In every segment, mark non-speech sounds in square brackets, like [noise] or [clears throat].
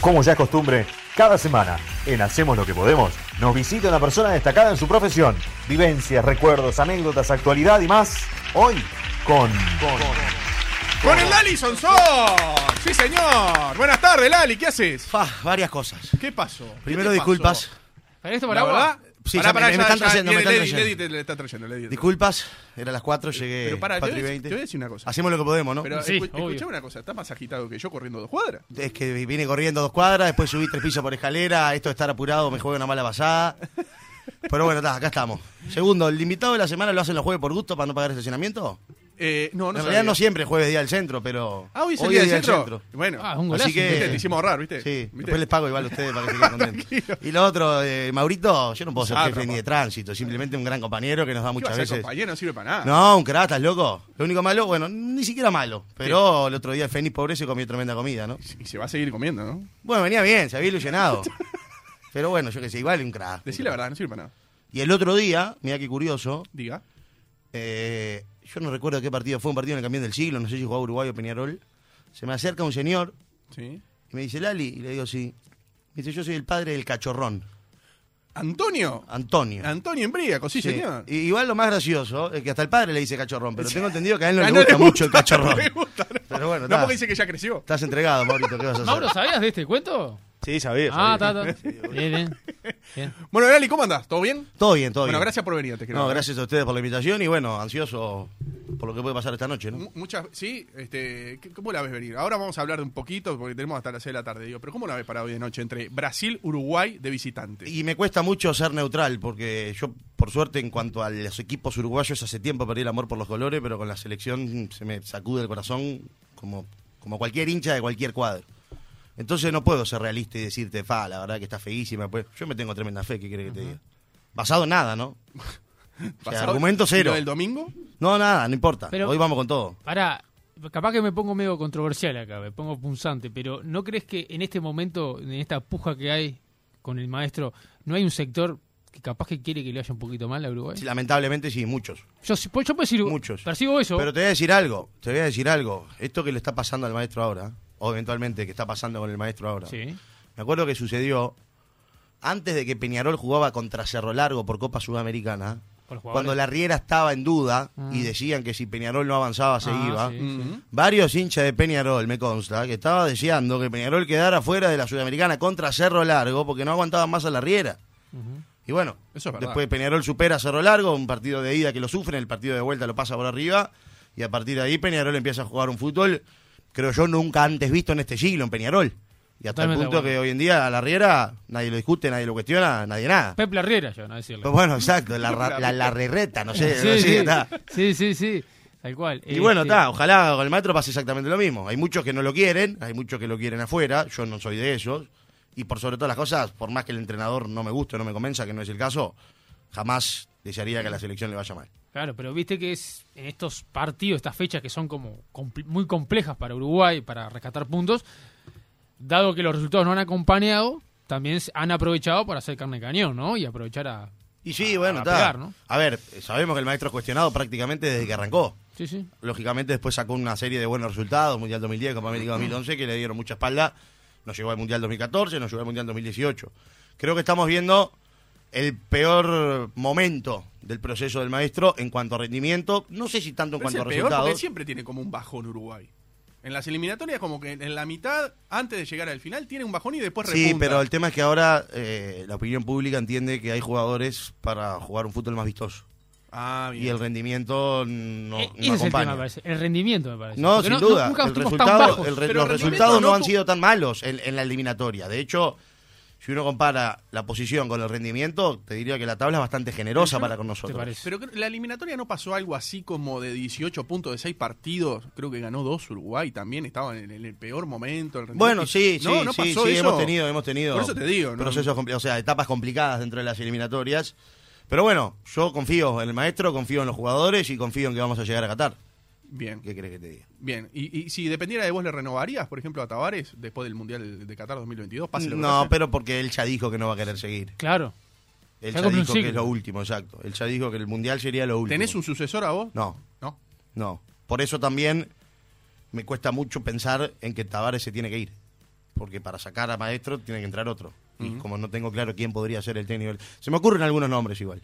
Como ya es costumbre, cada semana en Hacemos lo que podemos nos visita una persona destacada en su profesión. Vivencias, recuerdos, anécdotas, actualidad y más. Hoy con... Con el Lali Sonsón. Sí, señor. Buenas tardes, Lali. ¿Qué haces? Fa, varias cosas. ¿Qué pasó? ¿Qué Primero, disculpas. pasó? ¿Para esto La para verdad, agua? Sí, pará, ya pará, me- me ya, están ya, trayendo, me están Lady, trayendo. Lady te le está trayendo, Lady. Disculpas, era las 4, llegué Pero pará, te 4 voy, y a- 20. te voy a decir una cosa. Hacemos lo que podemos, ¿no? Pero Sí, escu- obvio. escuchame una cosa. Estás más agitado que yo corriendo dos cuadras. Es que vine corriendo dos cuadras, después subí tres pisos por escalera, esto de estar apurado me juega una mala pasada. Pero bueno, está, acá estamos. Segundo, ¿el invitado de la semana lo hacen los jueves por gusto para no pagar estacionamiento? Eh, no, no en realidad sabía. no siempre jueves día del centro, pero... Ah, hoy es el día del centro. Bueno, Ah, un golazo. Así que- ¿viste? te hicimos ahorrar, ¿viste? Sí, ¿Viste? después les pago igual a ustedes para que se queden contentos. Y lo otro, eh, Maurito, yo no puedo ser Ah, jefe ni de tránsito, simplemente un gran compañero que nos da ¿Qué muchas veces... compañero? No sirve para nada. No, un crack, ¿estás loco? Lo único malo, bueno, ni siquiera malo, pero el otro día Fénix pobre se comió tremenda comida, ¿no? Y se va a seguir comiendo, ¿no? Bueno, venía bien, se había ilusionado. [laughs] Pero bueno, yo que sé, igual un crack. Decí la verdad, no sirve para nada. Y el otro día, mira qué curioso, Diga. eh, yo no recuerdo qué partido fue, un partido en el campeón del siglo, no sé si jugaba Uruguay o Peñarol. Se me acerca un señor Sí. y me dice, Lali, y le digo, sí. Me dice, yo soy el padre del cachorrón, Antonio. Antonio. Antonio Embríaco, sí, Sí. señor. Y igual lo más gracioso es que hasta el padre le dice cachorrón, pero tengo entendido que a él no Ah, le no gusta le mucho el cachorrón. [laughs] No le gusta, no. Pero bueno, No, está. porque dice que ya creció. Estás entregado, Maurito, ¿qué vas a hacer? Mauro, ¿sabías de este cuento? Sí, sabía. Ah, está, está. [laughs] Bien, bien. Bien. Bueno, Lali, ¿cómo andás? ¿Todo bien? Todo bien, todo Bueno, bien. gracias por venir, te quiero No, gracias a ustedes por la invitación y bueno, ansioso por lo que puede pasar esta noche, ¿no? Mu- Muchas, sí, este, ¿qué- ¿cómo la ves venir? Ahora vamos a hablar de un poquito porque tenemos hasta las 6 de la tarde, digo, pero ¿cómo la ves para hoy de noche entre Brasil, Uruguay de visitante? Y me cuesta mucho ser neutral porque yo, por suerte, en cuanto a los equipos uruguayos, hace tiempo perdí el amor por los colores, pero con la selección se me sacude el corazón como, como cualquier hincha de cualquier cuadro. Entonces no puedo ser realista y decirte, fa, la verdad que está feísima. Pues yo me tengo tremenda fe, ¿qué quiere que te diga? Basado en nada, ¿no? [laughs] O sea, argumento ¿Y cero. del domingo? No, nada, no importa. Pero- Hoy vamos con todo. Pará, capaz que me pongo medio controversial acá, me pongo punzante, pero ¿no crees que en este momento, en esta puja que hay con el maestro, no hay un sector que capaz que quiere que le vaya un poquito mal a Uruguay? Sí, lamentablemente sí, muchos. Yo, sí- pues yo puedo decir, Muchos. percibo eso. Pero te voy a decir algo, te voy a decir algo. Esto que le está pasando al maestro ahora, o eventualmente que está pasando con el maestro ahora. Sí. Me acuerdo que sucedió antes de que Peñarol jugaba contra Cerro Largo por Copa Sudamericana, cuando la Riera estaba en duda Ah. y decían que si Peñarol no avanzaba se Ah, iba. sí, Ujú. sí. Varios hinchas de Peñarol, me consta, que estaba deseando que Peñarol quedara fuera de la Sudamericana contra Cerro Largo porque no aguantaban más a la Riera. Y bueno, Eso es verdad. después Peñarol supera a Cerro Largo, un partido de ida que lo sufren, el partido de vuelta lo pasa por arriba, y a partir de ahí Peñarol empieza a jugar un fútbol, creo yo, nunca antes visto en este siglo en Peñarol. Y hasta Totalmente el punto que hoy en día a la Riera nadie lo discute, nadie lo cuestiona, nadie nada. Pep Larriera, yo, no decirle. Pues bueno, exacto, la, ra- la, la rerreta, no sé, sí, [laughs] no sé, sí, está. sí, sí, sí, tal cual. Y bueno, Este, está, ojalá con el maestro pase exactamente lo mismo. Hay muchos que no lo quieren, hay muchos que lo quieren afuera, yo no soy de esos. Y por sobre todas las cosas, por más que el entrenador no me guste, no me convenza, que no es el caso, jamás desearía que a la selección le vaya mal. Claro, pero viste que es en estos partidos, estas fechas que son como compl- muy complejas para Uruguay, para rescatar puntos, dado que los resultados no han acompañado, también han aprovechado para hacer carne de cañón, ¿no? Y aprovechar a... Y sí, a- bueno, a pegar, ¿no? A ver, sabemos que el maestro es cuestionado prácticamente desde que arrancó. Sí, sí. Lógicamente después sacó una serie de buenos resultados, Mundial 2010, Copa América 2011, que le dieron mucha espalda. Nos llegó al Mundial 2014, nos llegó al Mundial 2018. Creo que estamos viendo el peor momento del proceso del maestro en cuanto a rendimiento. No sé si tanto en Pero cuanto a el peor porque resultados. siempre tiene como un bajón Uruguay. En las eliminatorias como que en la mitad, antes de llegar al final, tiene un bajón y después repunta. Sí, pero el tema es que ahora eh, la opinión pública entiende que hay jugadores para jugar un fútbol más vistoso. Ah, bien. Y el rendimiento no, E- no ese es el acompaña. tema, me parece. El rendimiento, me parece. No, Porque sin duda. nunca el estuvimos tan resultado, bajos. el re- Pero los resultados no no han sido tan malos en, en la eliminatoria. De hecho, si uno compara la posición con el rendimiento, te diría que la tabla es bastante generosa yo- para con nosotros. Pero la eliminatoria no pasó algo así como de 18 puntos de 6 partidos. Creo que ganó dos Uruguay también. Estaba en, el- en el peor momento. el rendimiento. Bueno, sí, sí, no, no sí, pasó sí, eso. hemos tenido, hemos tenido Por eso te digo, ¿no? procesos, o sea, etapas complicadas dentro de las eliminatorias. Pero bueno, yo confío en el maestro, confío en los jugadores y confío en que vamos a llegar a Qatar. Bien, ¿Qué crees que te diga? bien. ¿Y, y si dependiera de vos, le renovarías, por ejemplo, a Tavares después del Mundial de Qatar 2022? Pase lo que No, pase? pero porque él ya dijo que no va a querer seguir. Claro. Él Ya dijo que es lo último, exacto. Él ya dijo que el mundial sería lo último. ¿Tenés un sucesor a vos? No, No. no. Por eso también me cuesta mucho pensar en que Tavares se tiene que ir. porque para sacar a maestro tiene que entrar otro. Y como no tengo claro quién podría ser el técnico. Se me ocurren algunos nombres igual.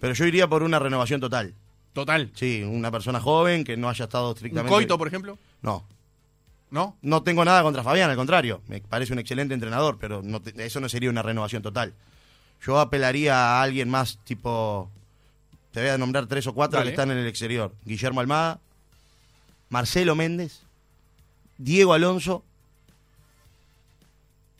Pero yo iría por una renovación total. Total. Sí, una persona joven que no haya estado ¿Un estrictamente. coito, por ejemplo? No, ¿No? no tengo nada contra Fabián, al contrario. Me parece un excelente entrenador, pero no te- eso no sería una renovación total. Yo apelaría a alguien más tipo. Te voy a nombrar tres o cuatro Dale. que están en el exterior: Guillermo Almada, Marcelo Méndez, Diego Alonso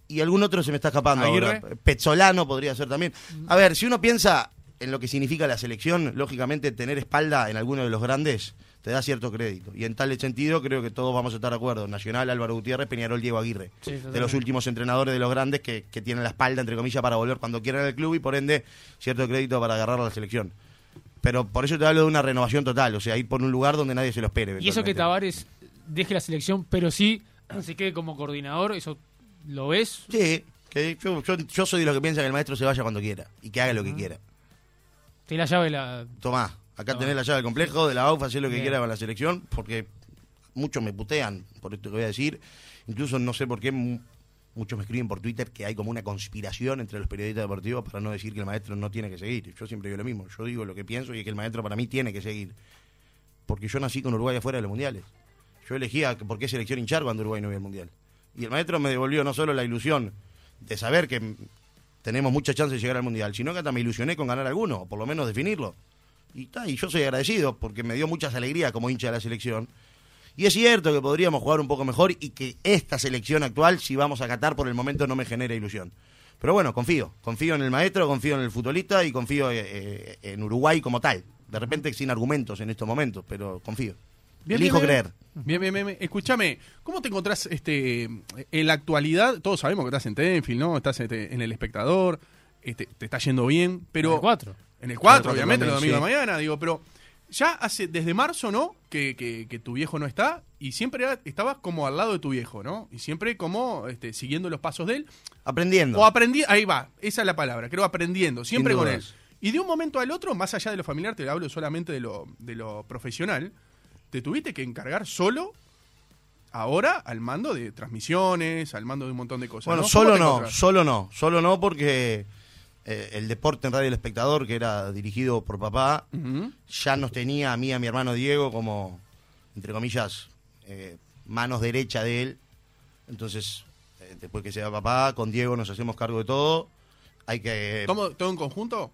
y algún otro se me está escapando ahora. Pezzolano podría ser también. A ver, si uno piensa en lo que significa la selección, lógicamente tener espalda en alguno de los grandes te da cierto crédito. Y en tal sentido creo que todos vamos a estar de acuerdo. Nacional, Álvaro Gutiérrez, Peñarol, Diego Aguirre. Sí, de los últimos entrenadores de los grandes que, que tienen la espalda, entre comillas, para volver cuando quieran al club y por ende cierto crédito para agarrar a la selección. Pero por eso te hablo de una renovación total, o sea, ir por un lugar donde nadie se lo espere. Y eso que. Tavares deje la selección, pero sí [clears throat] se quede como coordinador, ¿eso lo ves? Sí, que yo, yo, yo soy de los que piensa que el maestro se vaya cuando quiera y que haga lo que quiera. Te la llave la... Tomá, acá Tomá. tenés la llave del complejo, de la AUFA, hacé lo que Bien. quiera con la selección, porque muchos me putean por esto que voy a decir. Incluso no sé por qué mu- muchos me escriben por Twitter que hay como una conspiración entre los periodistas deportivos para no decir que el maestro no tiene que seguir. Yo siempre digo lo mismo, yo digo lo que pienso y es que el maestro para mí tiene que seguir. Porque yo nací con Uruguay afuera de los mundiales. Yo elegía por qué selección hinchar cuando Uruguay no iba al mundial. Y el maestro me devolvió no solo la ilusión de saber que tenemos mucha chance de llegar al mundial, sino que hasta me ilusioné con ganar alguno, o por lo menos definirlo. Y, ta, y yo soy agradecido porque me dio muchas alegrías como hincha de la selección. Y es cierto que podríamos jugar un poco mejor y que esta selección actual, si vamos a Qatar, por el momento no me genera ilusión. Pero bueno, confío. Confío en el maestro, confío en el futbolista y confío eh, eh, en Uruguay como tal. De repente sin argumentos en estos momentos, pero confío. Elijo bien, creer. Bien, bien, bien. bien. Escúchame, ¿cómo te encontrás este, en la actualidad? Todos sabemos que estás en Tenfield, ¿no? Estás este, en El Espectador, este, te está yendo bien, pero... el cuatro. En el 4, En el cuatro obviamente, los domingos sí. de mañana, digo, pero ya hace desde marzo, ¿no? Que, que- que tu viejo no está y siempre estabas como al lado de tu viejo, ¿no? Y siempre como este, siguiendo los pasos de él. Aprendiendo. O aprendí, ahí va, esa es la palabra, creo aprendiendo, siempre con él. Y de un momento al otro, más allá de lo familiar, te hablo solamente de lo, de lo profesional, te tuviste que encargar solo ahora al mando de transmisiones, al mando de un montón de cosas. Bueno, ¿no? solo ¿Cómo te no, encontrás? solo no, solo no porque eh, el deporte en Radio El Espectador, que era dirigido por papá, ya nos tenía a mí y a mi hermano Diego como, entre comillas, eh, manos derecha de él. Entonces, eh, después que sea papá, con Diego nos hacemos cargo de todo. Hay que... ¿Todo, todo en conjunto?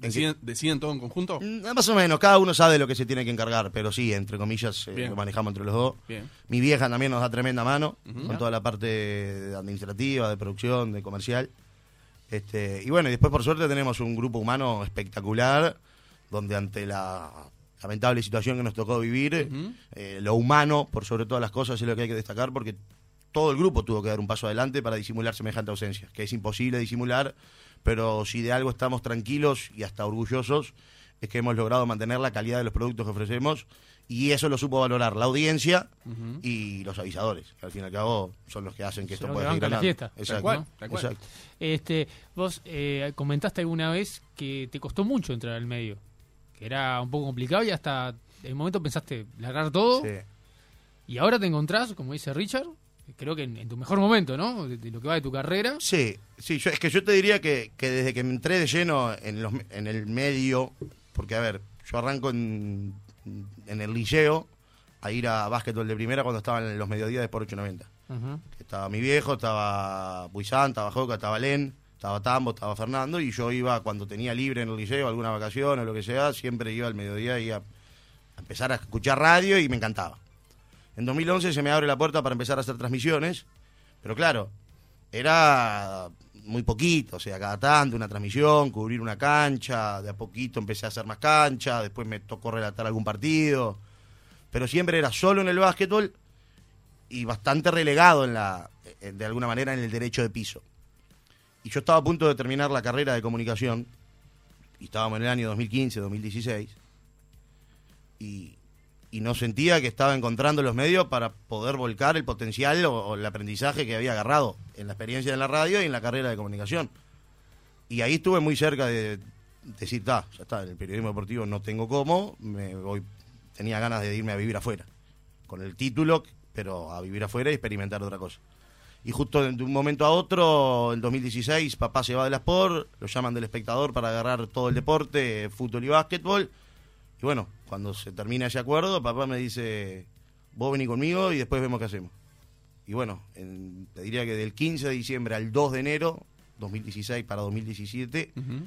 ¿Deciden, deciden todo en conjunto? Mm, Más o menos, cada uno sabe lo que se tiene que encargar, pero sí, entre comillas, eh, lo manejamos entre los dos. Bien. Mi vieja también nos da tremenda mano con toda la parte administrativa, de producción, de comercial. Este, y bueno, y después por suerte tenemos un grupo humano espectacular, donde ante la lamentable situación que nos tocó vivir, eh, lo humano, por sobre todas las cosas, es lo que hay que destacar, porque todo el grupo tuvo que dar un paso adelante para disimular semejante ausencia, que es imposible disimular, pero si de algo estamos tranquilos y hasta orgullosos, es que hemos logrado mantener la calidad de los productos que ofrecemos y eso lo supo valorar la audiencia y los avisadores, que al fin y al cabo son los que hacen que Son esto pueda seguir la fiesta. Exacto. Tal cual, tal cual. Exacto. Este, vos eh, comentaste alguna vez que te costó mucho entrar al medio, que era un poco complicado y hasta el momento pensaste largar todo Sí. y ahora te encontrás, como dice Richard, creo que en, en tu mejor momento, ¿no? De, de lo que va de tu carrera. Sí, sí, yo- es que yo te diría que, que desde que me entré de lleno en, los, en el medio, porque a ver, yo arranco en, en el liceo a ir a básquetbol de primera cuando estaban en los mediodías de por 890. Ujú. Que Estaba mi viejo, estaba Buizán, estaba Joca, estaba Len, estaba Tambo, estaba Fernando, y yo iba cuando tenía libre en el liceo, alguna vacación o lo que sea, siempre iba al mediodía y a, a empezar a escuchar radio y me encantaba. En 2011 se me abre la puerta para empezar a hacer transmisiones, pero claro, era muy poquito, o sea, cada tanto una transmisión, cubrir una cancha, de a poquito empecé a hacer más cancha, después me tocó relatar algún partido, pero siempre era solo en el básquetbol y bastante relegado en la de alguna manera en el derecho de piso. Y yo estaba a punto de terminar la carrera de comunicación y estábamos en el año 2015, 2016 y, y no sentía que estaba encontrando los medios para poder volcar el potencial o, o el aprendizaje que había agarrado en la experiencia de la radio y en la carrera de comunicación. Y ahí estuve muy cerca de decir, "Ta, ya está, en el periodismo deportivo no tengo cómo, me tenía ganas de irme a vivir afuera, con el título, pero a vivir afuera y experimentar otra cosa. Y justo de un momento a otro, en 2016, papá se va del Sport, lo llaman del espectador para agarrar todo el deporte, fútbol y básquetbol. Y bueno, cuando se termina ese acuerdo, papá me dice, vos vení conmigo y después vemos qué hacemos. Y bueno, en- te diría que del 15 de diciembre al 2 de enero, 2016 para 2017, Ujú.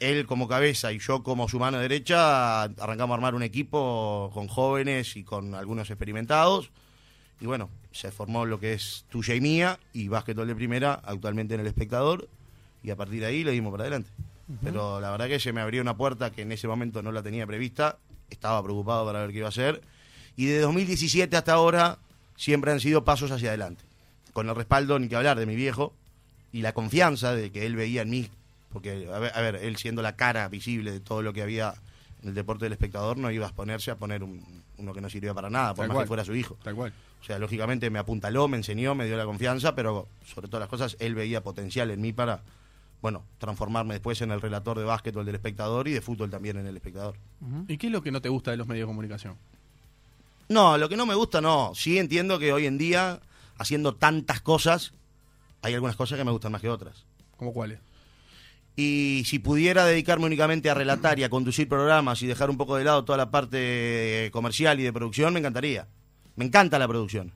él como cabeza y yo como su mano derecha arrancamos a armar un equipo con jóvenes y con algunos experimentados. Y bueno, se formó lo que es tuya y mía y básquetbol de primera, actualmente en el espectador. Y a partir de ahí le dimos para adelante. Pero la verdad que se me abrió una puerta que en ese momento no la tenía prevista. Estaba preocupado para ver qué iba a hacer. Y de 2017 hasta ahora siempre han sido pasos hacia adelante. Con el respaldo, ni que hablar, de mi viejo y la confianza de que él veía en mí. Porque, a ver, a ver, él siendo la cara visible de todo lo que había en el deporte del espectador, no iba a exponerse a poner un- uno que no sirvió para nada, por Tal más cual. que fuera su hijo. Tal cual. O sea, lógicamente me apuntaló, me enseñó, me dio la confianza, pero sobre todas las cosas, él veía potencial en mí para, bueno, transformarme después en el relator de básquetbol del espectador y de fútbol también en el espectador. ¿Y qué es lo que no te gusta de los medios de comunicación? No, lo que no me gusta, no. Sí entiendo que hoy en día, haciendo tantas cosas, hay algunas cosas que me gustan más que otras. ¿Cómo cuáles? Y si pudiera dedicarme únicamente a relatar y a conducir programas y dejar un poco de lado toda la parte comercial y de producción, me encantaría. Me encanta la producción.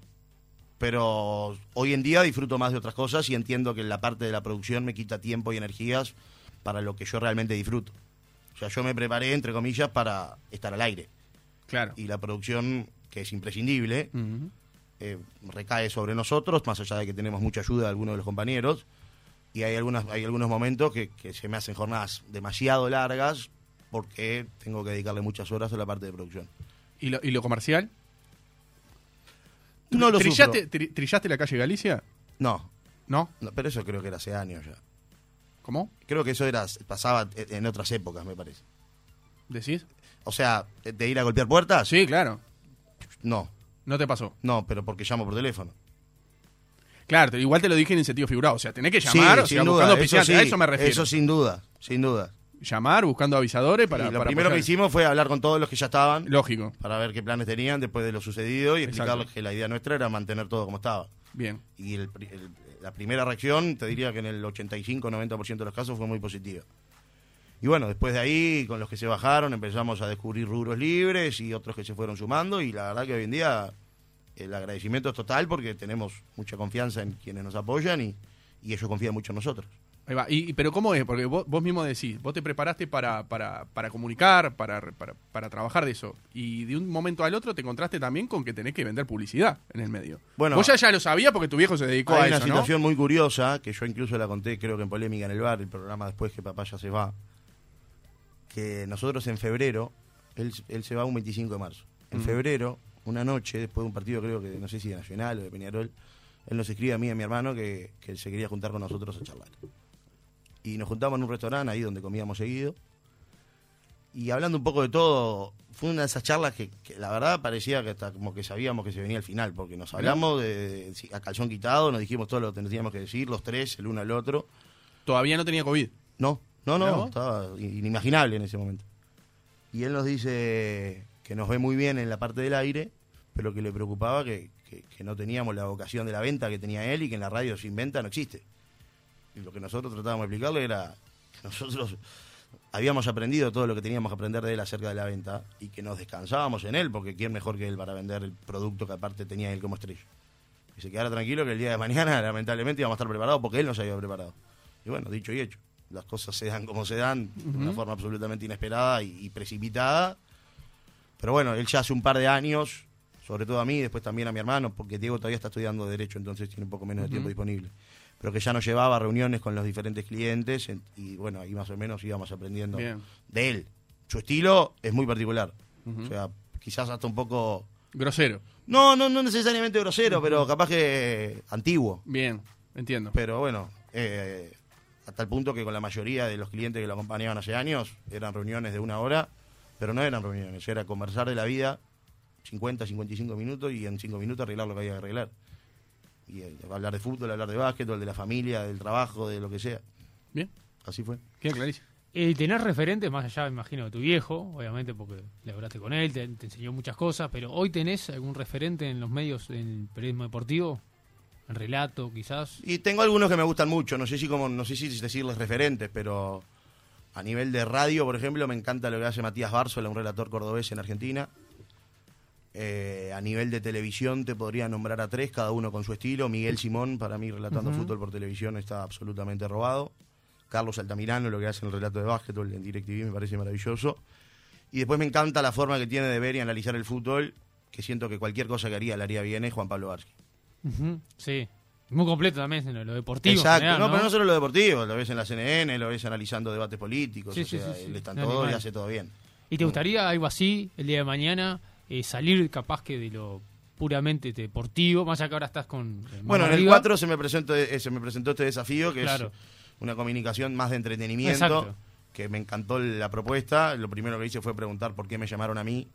Pero hoy en día disfruto más de otras cosas y entiendo que la parte de la producción me quita tiempo y energías para lo que yo realmente disfruto. O sea, yo me preparé, entre comillas, para estar al aire. Claro. Y la producción, que es imprescindible, eh, recae sobre nosotros, más allá de que tenemos mucha ayuda de algunos de los compañeros. Y hay, algunas, hay algunos momentos que, que se me hacen jornadas demasiado largas porque tengo que dedicarle muchas horas a la parte de producción. ¿Y lo, y lo comercial? No lo ¿Trillaste, sufro. tri- ¿Trillaste la calle Galicia? No, ¿No? no, pero eso creo que era hace años ya. ¿Cómo? Creo que eso era pasaba en otras épocas, me parece. ¿Decís? O sea, de ir a golpear puertas, Sí, claro. no, No te pasó. no, pero porque llamo por teléfono. Claro, igual te lo dije en sentido figurado. O sea, tenés que Sí, llamar, o sin sea, duda, buscando eso sí, a eso me refiero. Eso sin duda, sin duda. Llamar, buscando avisadores para. y lo para primero que hicimos fue hablar con todos los que ya estaban. Lógico. para ver qué planes tenían después de lo sucedido y Exacto. explicarles que la idea nuestra era mantener todo como estaba. Bien. Y el el- la primera reacción, te diría que en el 85-90% de los casos fue muy positiva. Y bueno, después de ahí, con los que se bajaron, empezamos a descubrir rubros libres y otros que se fueron sumando y la verdad que hoy en día el agradecimiento es total porque tenemos mucha confianza en quienes nos apoyan y, y ellos confían mucho en nosotros. Ahí va. Y, y- pero ¿cómo es? Porque vos, vos mismo decís, vos te preparaste para, para, para comunicar, para, para, para trabajar de eso. Y de un momento al otro te encontraste también con que tenés que vender publicidad en el medio. Bueno, vos ya, ya lo sabías porque tu viejo se dedicó Hay a una eso, ¿no? situación muy curiosa, que yo incluso la conté creo que en Polémica en el Bar, el programa después que papá ya se va, que nosotros en febrero, él, él se va un 25 de marzo, en febrero, una noche, después de un partido creo que, no sé si de Nacional o de Peñarol, él nos escribe a mí y a mi hermano que, que él se quería juntar con nosotros a charlar. Y nos juntamos en un restaurante ahí donde comíamos seguido. Y hablando un poco de todo, fue una de esas charlas que, que la verdad parecía que hasta como que sabíamos que se venía el final, porque nos hablamos de, de- a calzón quitado, nos dijimos todo lo que teníamos que decir, los tres, el uno al otro. Todavía no tenía COVID. No, no, ¿Mirá no, estaba inimaginable en ese momento. Y él nos dice que nos ve muy bien en la parte del aire, pero que le preocupaba que, que- que no teníamos la vocación de la venta que tenía él y que en la radio sin venta no existe. Y lo que nosotros tratábamos de explicarle era que nosotros habíamos aprendido todo lo que teníamos que aprender de él acerca de la venta y que nos descansábamos en él, porque quién mejor que él para vender el producto que aparte tenía él como estrella. Y se quedara tranquilo que el día de mañana, [laughs] lamentablemente, íbamos a estar preparados porque él nos había preparado. Y bueno, dicho y hecho, las cosas se dan como se dan, de una forma absolutamente inesperada y, y precipitada. Pero bueno, él ya hace un par de años, sobre todo a mí, después también a mi hermano, porque Diego todavía está estudiando Derecho, entonces tiene un poco menos de tiempo disponible. Pero que ya nos llevaba reuniones con los diferentes clientes en- y bueno, ahí más o menos íbamos aprendiendo Bien. de él. Su estilo es muy particular. O sea, quizás hasta un poco... Grosero. No, no, no necesariamente grosero, pero capaz que antiguo. Bien, entiendo. Pero bueno, eh, hasta el punto que con la mayoría de los clientes que lo acompañaban hace años, eran reuniones de una hora, pero no eran reuniones, era conversar de la vida 50, 55 minutos y en 5 minutos arreglar lo que había que arreglar. Y eh, hablar de fútbol, hablar de básquetbol, de la familia, del trabajo, de lo que sea. Bien, Así fue. queda clarísimo. Y tener referentes, más allá, me imagino, de tu viejo, obviamente, porque le hablaste con él, te, te enseñó muchas cosas, pero hoy tenés algún referente en los medios del periodismo deportivo. el relato, quizás. Y tengo algunos que me gustan mucho, no sé si como, no sé si decirles referentes, pero a nivel de radio, por ejemplo, me encanta lo que hace Matías Bárzola, un relator cordobés en Argentina. Eh, a nivel de televisión te podría nombrar a tres, cada uno con su estilo. Miguel Simón, para mí, relatando fútbol por televisión, está absolutamente robado. Carlos Altamirano, lo que hace en el relato de básquetbol en DirecTV, me parece maravilloso. Y después me encanta la forma que tiene de ver y analizar el fútbol, que siento que cualquier cosa que haría la haría bien, es Juan Pablo Varsky. Sí. Muy completo también en lo, deportivo. Exacto, general, no, pero no solo lo deportivo, lo ves en la CNN, lo ves analizando debates políticos, Sí, o sí, sea, sí, él está en todo y hace todo bien. ¿Y te gustaría algo así el día de mañana? Eh, salir capaz que de lo puramente deportivo, más allá que ahora estás con... eh, Bueno, en el arriba. 4 se me presentó, eh, se me presentó este desafío, que Claro. es una comunicación más de entretenimiento, Exacto. que me encantó la propuesta. Lo primero que hice fue preguntar por qué me llamaron a mí.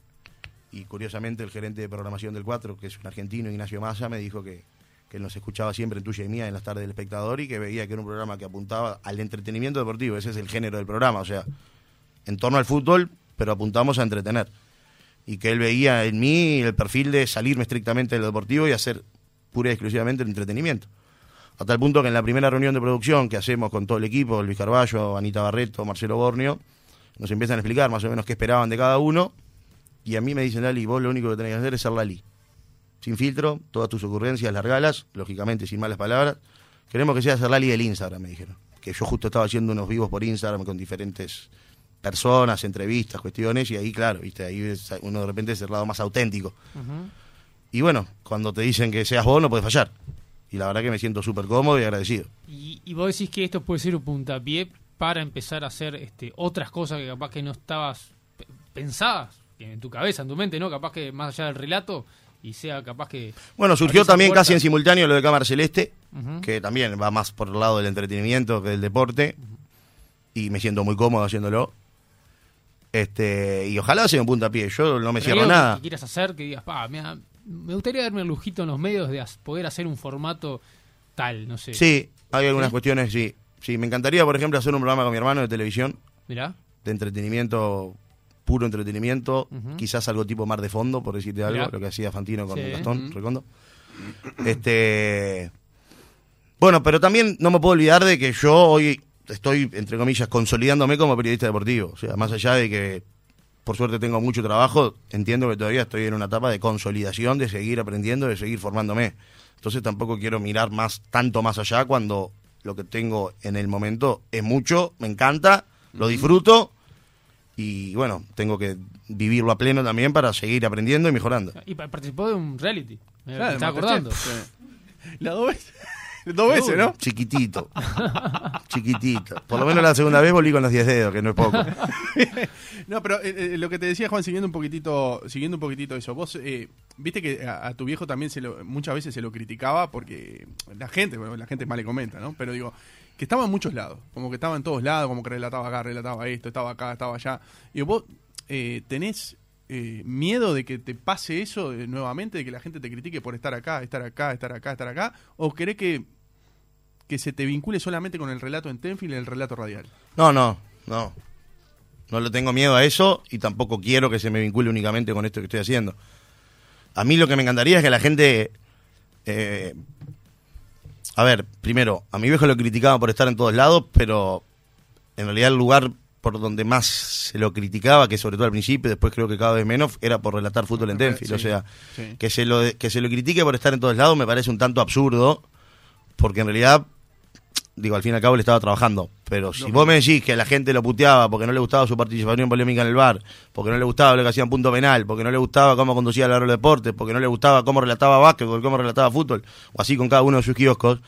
Y curiosamente el gerente de programación del 4, que es un argentino, Ignacio Massa, me dijo que, que nos escuchaba siempre en tuya y mía en las tardes del espectador y que veía que era un programa que apuntaba al entretenimiento deportivo. Ese es el género del programa, o sea, en torno al fútbol, pero apuntamos a entretener. Y que él veía en mí el perfil de salirme estrictamente de lo deportivo y hacer pura y exclusivamente el entretenimiento. A tal punto que en la primera reunión de producción que hacemos con todo el equipo, Luis Carballo, Anita Barreto, Marcelo Bornio, nos empiezan a explicar más o menos qué esperaban de cada uno. Y a mí me dicen, Lali, vos lo único que tenés que hacer es ser Lali. Sin filtro, todas tus ocurrencias, largalas, lógicamente sin malas palabras. Queremos que seas el Lali del Instagram, me dijeron. Que yo justo estaba haciendo unos vivos por Instagram con diferentes personas, entrevistas, cuestiones, y ahí, claro, viste, ahí es- uno de repente es el lado más auténtico. Y bueno, cuando te dicen que seas vos, no puedes fallar. Y la verdad que me siento súper cómodo y agradecido. Y, y vos decís que esto puede ser un puntapié para empezar a hacer este, otras cosas que capaz que no estabas pe- pensadas en tu cabeza, en tu mente, ¿no? Capaz que más allá del relato y sea capaz que... Bueno, surgió también puerta. casi en simultáneo lo de Cámara Celeste, que también va más por el lado del entretenimiento que del deporte. Y me siento muy cómodo haciéndolo. Este, y ojalá sea un puntapié. Yo no me Pero cierro algo que- nada. Que quieras hacer, que digas, pa, mira, me gustaría darme el lujito en los medios de poder hacer un formato tal, no sé. Sí, hay algunas ¿Sí? cuestiones, sí. Sí, me encantaría, por ejemplo, hacer un programa con mi hermano de televisión, Mirá. de entretenimiento, puro entretenimiento, quizás algo tipo mar de fondo, por decirte algo, Mirá. lo que hacía Fantino con Sí. Gastón. Recondo. Este. Bueno, pero también no me puedo olvidar de que yo hoy estoy, entre comillas, consolidándome como periodista deportivo. O sea, más allá de que por suerte tengo mucho trabajo, entiendo que todavía estoy en una etapa de consolidación, de seguir aprendiendo, de seguir formándome. Entonces tampoco quiero mirar más, tanto más allá cuando lo que tengo en el momento es mucho, me encanta, lo disfruto y bueno, tengo que vivirlo a pleno también para seguir aprendiendo y mejorando. Y pa- participó de un reality. Me Claro, estaba Masterchef. acordando. Sí. [laughs] La dos veces. Dos veces, ¿no? Chiquitito, chiquitito. Por lo menos la segunda vez volví con los 10 dedos, que no es poco. [laughs] No, pero eh, eh, lo que te decía Juan, siguiendo un poquitito, siguiendo un poquitito eso, vos eh, viste que a, a tu viejo también se lo, muchas veces se lo criticaba porque la gente, bueno, la gente más le comenta, ¿no? Pero digo, que estaba en muchos lados, como que estaba en todos lados, como que relataba acá, relataba esto, estaba acá, estaba allá. Y vos eh, tenés eh, miedo de que te pase eso eh, nuevamente, de que la gente te critique por estar acá, estar acá, estar acá, estar acá, o querés que que se te vincule solamente con el relato en Tenfield y el relato radial. No, no, no. No le tengo miedo a eso y tampoco quiero que se me vincule únicamente con esto que estoy haciendo. A mí lo que me encantaría es que la gente... eh, a ver, primero, a mi viejo lo criticaban por estar en todos lados, pero en realidad el lugar por donde más se lo criticaba, que sobre todo al principio, después creo que cada vez menos, era por relatar fútbol en Tenfield. Sí, o sea, sí. que se, lo, que se lo critique por estar en todos lados me parece un tanto absurdo, porque en realidad, digo, al fin y al cabo le estaba trabajando. Pero si vos me decís que la gente lo puteaba porque no le gustaba su participación polémica en el bar, porque no le gustaba lo que hacía en punto penal, porque no le gustaba cómo conducía el de deportes, porque no le gustaba cómo relataba básquetbol, cómo relataba fútbol, o así con cada uno de sus kioscos.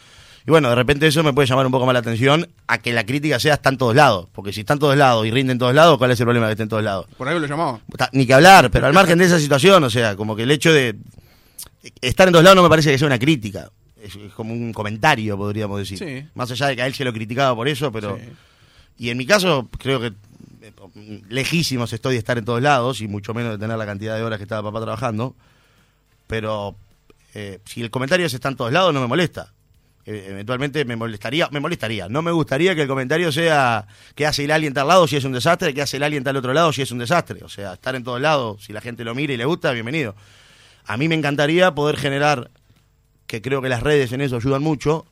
Y bueno, de repente eso me puede llamar un poco más la atención a que la crítica sea está en todos lados. Porque si está en todos lados y rinde en todos lados, ¿cuál es el problema de que esté en todos lados? Por algo lo llamaba. Ni que hablar, pero al margen de esa situación, o sea, como que el hecho de estar en dos lados no me parece que sea una crítica. Es, es como un comentario, podríamos decir. Sí. Más allá de que a él se lo criticaba por eso, pero... Sí. Y en mi caso, creo que eh, lejísimos estoy de estar en todos lados y mucho menos de tener la cantidad de horas que estaba papá trabajando. Pero eh, si el comentario se está en todos lados, no me molesta. Eh, eventualmente me molestaría, me molestaría. No me gustaría que el comentario sea que hace el alien tal lado si es un desastre, que hace el alien tal otro lado si es un desastre. O sea, estar en todos lados, si la gente lo mira y le gusta, bienvenido. A mí me encantaría poder generar que creo que las redes en eso ayudan mucho,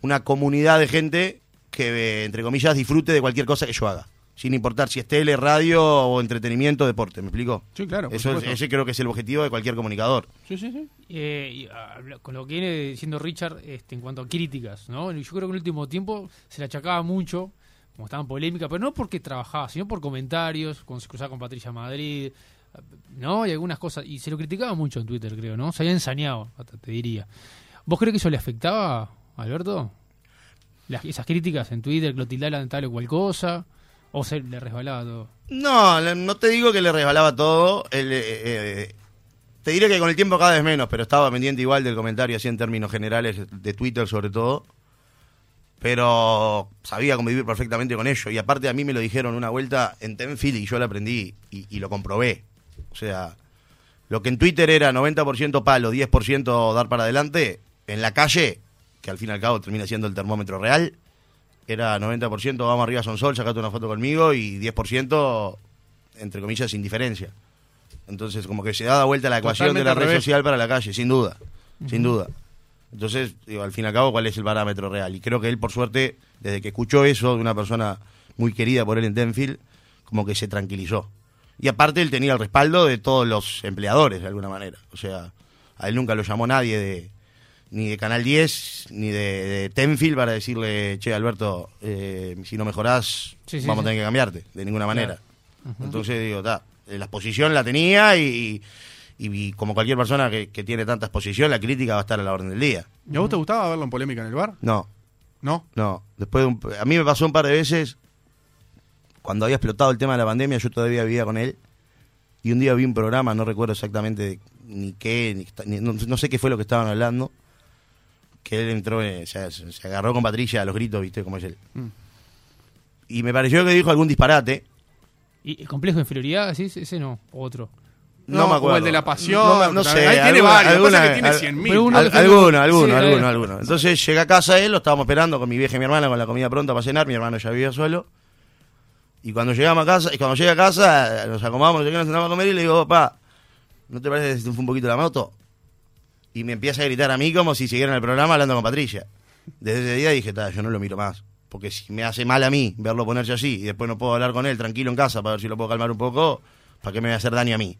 una comunidad de gente que, entre comillas, disfrute de cualquier cosa que yo haga. Sin importar si es tele, radio o entretenimiento, deporte. ¿Me explico? Sí, claro. Eso es- ese creo que es el objetivo de cualquier comunicador. Sí, sí, sí. Eh, y, ah, con lo que viene diciendo Richard este, en cuanto a críticas, ¿no? Yo creo que en el último tiempo se le achacaba mucho, como estaba en polémica, pero no porque trabajaba, sino por comentarios, cuando se cruzaba con Patricia Madrid, ¿no? Y algunas cosas. Y se lo criticaba mucho en Twitter, creo, ¿no? Se había ensañado, hasta te diría. ¿Vos crees que eso le afectaba, Alberto? Las- esas críticas en Twitter, que lo tildaban de tal o cual cosa, o se le resbalaba todo. No, no te digo que le resbalaba todo. el, eh, eh, te diré que con el tiempo cada vez menos, pero estaba pendiente igual del comentario, así en términos generales, de Twitter sobre todo. Pero sabía convivir perfectamente con ello. Y aparte a mí me lo dijeron una vuelta en Tenfield y yo lo aprendí y, y lo comprobé. O sea, lo que en Twitter era 90% palo, 10% dar para adelante, en la calle, que al fin y al cabo termina siendo el termómetro real, era 90% vamos arriba son sol, sacate una foto conmigo y 10% entre comillas indiferencia. Entonces como que se da vuelta la ecuación de la red revés. social para la calle, sin duda, sin duda. Entonces, digo, al fin y al cabo, ¿cuál es el parámetro real? Y creo que él, por suerte, desde que escuchó eso de una persona muy querida por él en Tenfield, como que se tranquilizó. Y aparte él tenía el respaldo de todos los empleadores, de alguna manera. O sea, a él nunca lo llamó nadie de ni de Canal 10, ni de, de Tenfield para decirle, che, Alberto, eh, si no mejorás, Sí, sí, vamos sí. a tener que cambiarte, de ninguna manera. Entonces digo, ta, eh, la exposición la tenía y, y- y como cualquier persona que, que tiene tanta exposición, la crítica va a estar a la orden del día. ¿Y a vos te gustaba verlo en polémica en el bar? No, ¿No? no. Después de un- a mí me pasó un par de veces, cuando había explotado el tema de la pandemia, yo todavía vivía con él. Y un día vi un programa, no recuerdo exactamente ni qué, ni esta- ni- no, no sé qué fue lo que estaban hablando. Que él entró, eh, se, agarró con Patricia a los gritos, ¿viste? Como es él. Mm. Y me pareció que dijo algún disparate. ¿Y el complejo de inferioridad, decís? Ese no, otro. No, me acuerdo. O el de la pasión. No, me- no sé. Ahí tiene varios. Alguna- que tiene al- 100.000. pero uno- Al- que- alguno, alguno, Sí, alguno, alguno. Entonces llega a casa él, lo estábamos esperando con mi vieja y mi hermana con la comida pronta para cenar. Mi hermano ya vivía solo. Y cuando llegamos a casa, y cuando llega a casa, nos acomodamos, no nos sentamos a comer y le digo, papá, ¿no te parece que se te fue un poquito la moto? Y me empieza a gritar a mí como si siguiera en el programa hablando con Patricia. Desde ese día dije, "Ta, yo no lo miro más. Porque si me hace mal a mí verlo ponerse así y después no puedo hablar con él tranquilo en casa para ver si lo puedo calmar un poco, ¿para qué me va a hacer daño a mí?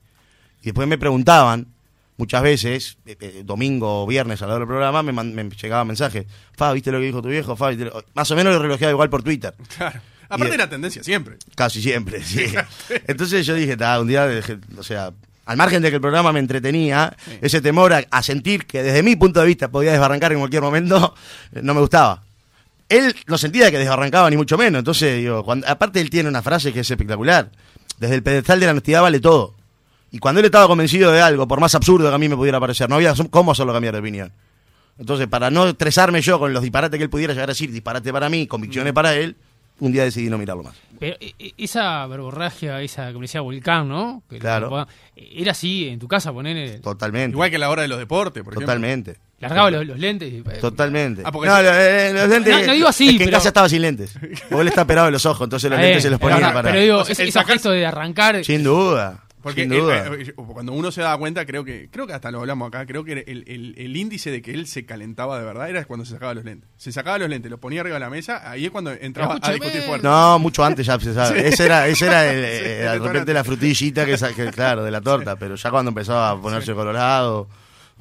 Y después me preguntaban, muchas veces, eh, eh, domingo o viernes a la hora del programa, me, man- me llegaban mensajes. Fa, ¿viste lo que dijo tu viejo? Fa, ¿viste lo-?" Más o menos lo relojeaba igual por Twitter. [laughs] Claro. Aparte de la tendencia siempre. Casi siempre, sí. [laughs] Entonces yo dije, "Ta, un día, dejé- o sea, al margen de que el programa me entretenía, ese temor a, a sentir que desde mi punto de vista podía desbarrancar en cualquier momento, [laughs] no me gustaba. Él no sentía que desbarrancaba ni mucho menos, entonces digo, cuando, aparte él tiene una frase que es espectacular, desde el pedestal de la honestidad vale todo. Y cuando él estaba convencido de algo, por más absurdo que a mí me pudiera parecer, no había cómo hacerlo cambiar de opinión. Entonces, para no estresarme yo con los disparates que él pudiera llegar a decir, disparate para mí, convicciones para él, un día decidí no mirarlo más. Pero eh, eh, esa verborragia, esa, como decía, volcán, ¿no? Que Claro. Era así en tu casa, poner Totalmente. Igual que a la hora de los deportes, por ejemplo. Totalmente. Largaba los, los lentes. eh, Totalmente. Ah, porque no, lo- eh, los lentes. No, no digo así, es que en pero- casa estaba sin lentes. Porque él está operado de los ojos, entonces los eh, lentes se los pero- ponía pero, para. digo, O sea, ese, gesto de arrancar. Sin duda. Porque sin duda. eh, eh, cuando uno se daba cuenta, creo que creo que hasta lo hablamos acá, creo que el, el- el índice de que él se calentaba de verdad era cuando se sacaba los lentes. Se sacaba los lentes, los ponía arriba de la mesa, ahí es cuando entraba a discutir fuerte. no, mucho antes ya se sabe. Ese era, ese era el, [laughs] eh, Sí, de repente la frutillita que, que, claro, de la torta. Pero ya cuando empezaba a ponerse colorado,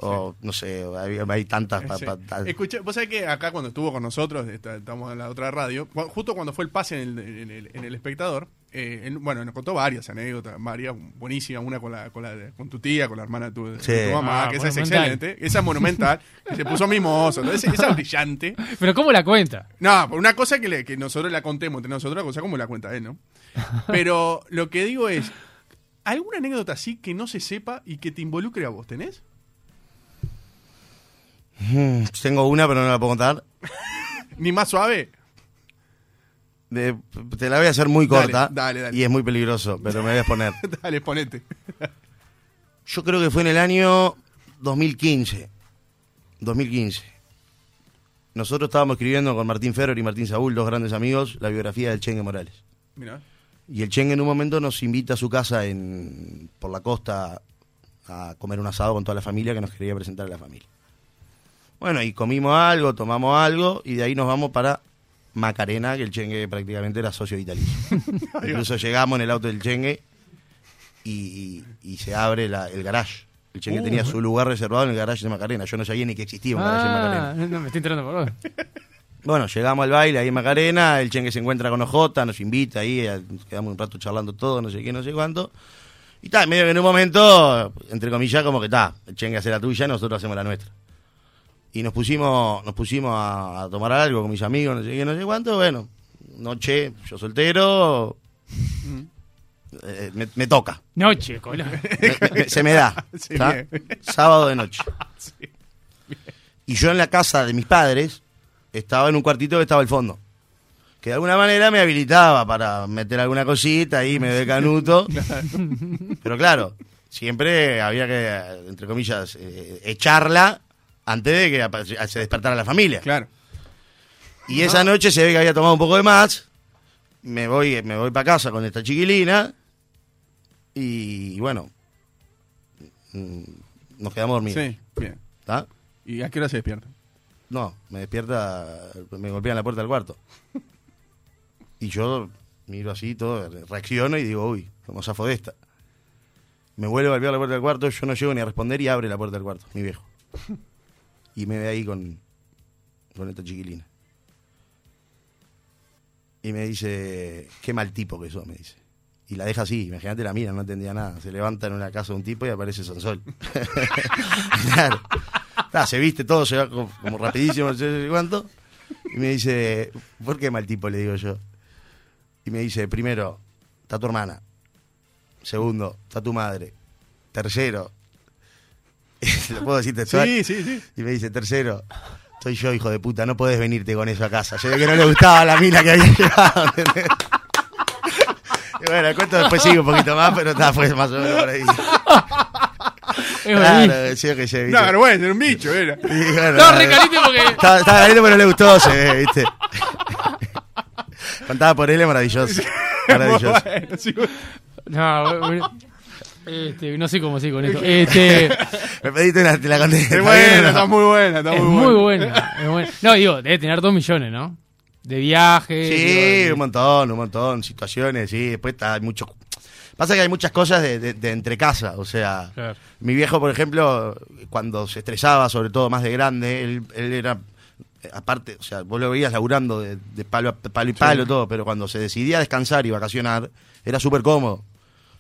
o no sé, hay, hay tantas. pa- Sí. pa- ta- Escuché, vos sabés que acá cuando estuvo con nosotros, está- estamos en la otra radio, justo cuando fue el pase en el, en el- en el espectador, eh, él, bueno, nos contó varias anécdotas, varias buenísimas, una con la, con la de- con tu tía, con la hermana de tu, de Sí. tu mamá, Ah, que esa es monumental. excelente, esa es monumental, que se puso mimoso, esa, esa es brillante. [laughs] Pero ¿cómo la cuenta? No, por una cosa que, le- que nosotros la contemos entre nosotros, otra cosa como la cuenta él, ¿no? [laughs] Pero lo que digo es, ¿alguna anécdota así que no se sepa y que te involucre a vos? ¿Tenés? Mm, Tengo una, pero no la puedo contar. [laughs] ¿Ni más suave? De- te la voy a hacer muy corta. dale, dale. Y es muy peligroso, pero me voy a exponer. [laughs] Dale, ponete. Yo creo que fue en el año 2015. 2015. Nosotros estábamos escribiendo con Martín Ferrer y Martín Saúl, dos grandes amigos, la biografía del Chengue Morales. Mira. Y el Chengue en un momento nos invita a su casa en, por la costa a comer un asado con toda la familia que nos quería presentar a la familia. Bueno, y comimos algo, tomamos algo, y de ahí nos vamos para Macarena, que el Chengue prácticamente era socio vitalicio. [laughs] Incluso llegamos en el auto del Chengue y, y- y se abre la- el garage. El Chengue Uh. tenía su lugar reservado en el garage de Macarena. Yo no sabía ni que existía un garage Macarena. Ah, no, me estoy enterando por vos. Bueno, llegamos al baile ahí en Macarena, el Chengue se encuentra con OJ, nos invita ahí, quedamos un rato charlando todo, no sé qué, no sé cuánto. Y está, medio que en un momento, entre comillas, como que está, el Chengue hace la tuya, nosotros hacemos la nuestra. Y nos pusimos, nos pusimos a, a tomar algo con mis amigos, no sé qué, no sé cuánto, bueno, noche, yo soltero, eh, me, me toca, Noche, cola. me- me- se me da, [laughs] Sí, ¿está? bien. sábado de noche. [laughs] Y yo en la casa de mis padres estaba en un cuartito que estaba al fondo. Que de alguna manera me habilitaba para meter alguna cosita ahí, me de canuto. [laughs] Pero claro, siempre había que, entre comillas, eh, echarla antes de que se despertara la familia. Claro. Y esa noche se ve que había tomado un poco de más. Me voy, me voy para casa con esta chiquilina. Y bueno, mm, nos quedamos dormidos. Sí, bien. ¿Está? ¿Y a qué hora se despierta? No, me despierta, me golpean la puerta del cuarto. Y yo miro así todo, reacciono y digo, uy, como zafo de esta. Me vuelve a golpear la puerta del cuarto, yo no llego ni a responder y abre la puerta del cuarto, mi viejo. [laughs] Y me ve ahí con, con esta chiquilina. Y me dice, qué mal tipo que sos, me dice. Y la deja así, imagínate la mira, no entendía nada. Se levanta en una casa de un tipo y aparece Sansol. [laughs] claro. Se viste todo, se va como, como rapidísimo, no sé cuánto. Y me dice, ¿por qué mal tipo? Le digo yo. Y me dice, primero, está tu hermana. Segundo, está tu madre. Tercero, [laughs] ¿lo puedo decir textual? Sí, sí, sí. Y me dice, tercero, soy yo, hijo de puta, no podés venirte con eso a casa. Yo que no le gustaba la mina que había llevado. ¿entendés? [laughs] Y bueno, el cuento después sigue un poquito más, pero está, fue más o menos por ahí. Claro, sí, que ¿viste? No, vergüenza, era un bicho, era. Y bueno, No, re caliente porque. Estaba, estaba caliente, pero no le gustó, se ve, ¿viste? Contaba por él, es maravilloso. [laughs] Maravilloso. Bueno, sí, No, bueno, este, no sé cómo sigo con esto. [laughs] Este, Me pediste una, te la conté. Es ¿Está buena, está muy buena, está es muy muy buena. es buena. No, digo, debe tener dos millones, ¿no? De viajes. Sí, digo, un montón, un montón. Situaciones, sí. Después está, hay mucho. Pasa que hay muchas cosas de, de, de entre casa. O sea, Claro. mi viejo, por ejemplo, cuando se estresaba, sobre todo más de grande, él, él era. Aparte, o sea, vos lo veías laburando de, de palo, a palo y palo, todo, pero cuando se decidía a descansar y vacacionar, era súper cómodo.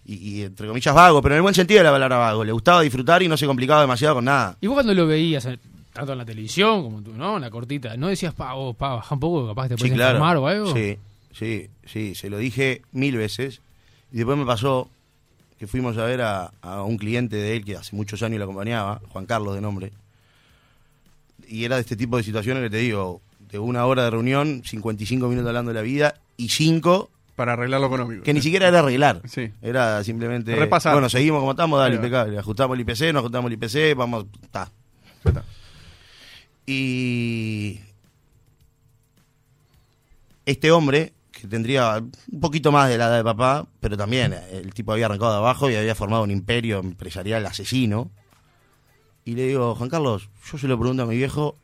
Y, y, entre comillas vago, pero en el buen sentido de la palabra vago. Le gustaba disfrutar y no se complicaba demasiado con nada. Y vos cuando lo veías, eh, tanto en la televisión como tú, ¿no? En la cortita, ¿no decías, pa, vos, pa, baja un poco, capaz te Sí, puedes claro. enfermar o algo? Sí, sí, sí, se lo dije mil veces. Y después me pasó que fuimos a ver a, a un cliente de él que hace muchos años lo acompañaba, Juan Carlos de nombre. Y era de este tipo de situaciones que te digo, de una hora de reunión, 55 minutos hablando de la vida y 5 Para arreglar lo económico. que ni siquiera era arreglar. [laughs] Sí. Era simplemente. Repasar. Bueno, seguimos como estamos, dale, impecable. Ajustamos el IPC, nos ajustamos el IPC, vamos. Está. Y este hombre, que tendría un poquito más de la edad de papá, pero también eh, el tipo había arrancado de abajo y había formado un imperio empresarial asesino. Y le digo, Juan Carlos, yo se lo pregunto a mi viejo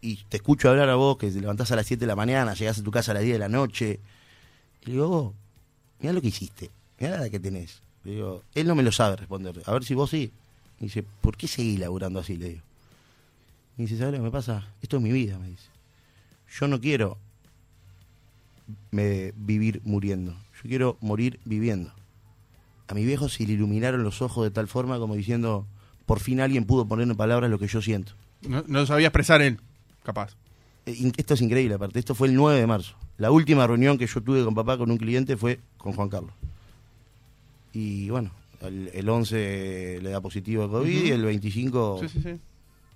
y te escucho hablar a vos que te levantás a las 7 de la mañana, llegás a tu casa a las 10 de la noche. Le digo, vos, mirá lo que hiciste, mirá la que tenés. Le digo, él no me lo sabe responder, a ver si vos sí. Me dice, ¿por qué seguís laburando así? Le digo. Me dice, ¿sabes lo que me pasa? Esto es mi vida, me dice. Yo no quiero me, vivir muriendo. Yo quiero morir viviendo. A mi viejo se le iluminaron los ojos de tal forma como diciendo, por fin alguien pudo poner en palabras lo que yo siento. No, no sabía expresar él, capaz. Eh, Esto es increíble, aparte. Esto fue el 9 de marzo. La última reunión que yo tuve con papá con un cliente fue con Juan Carlos. Y bueno, el, el 11 le da positivo a COVID Ujú. y el 25 Sí, sí, sí.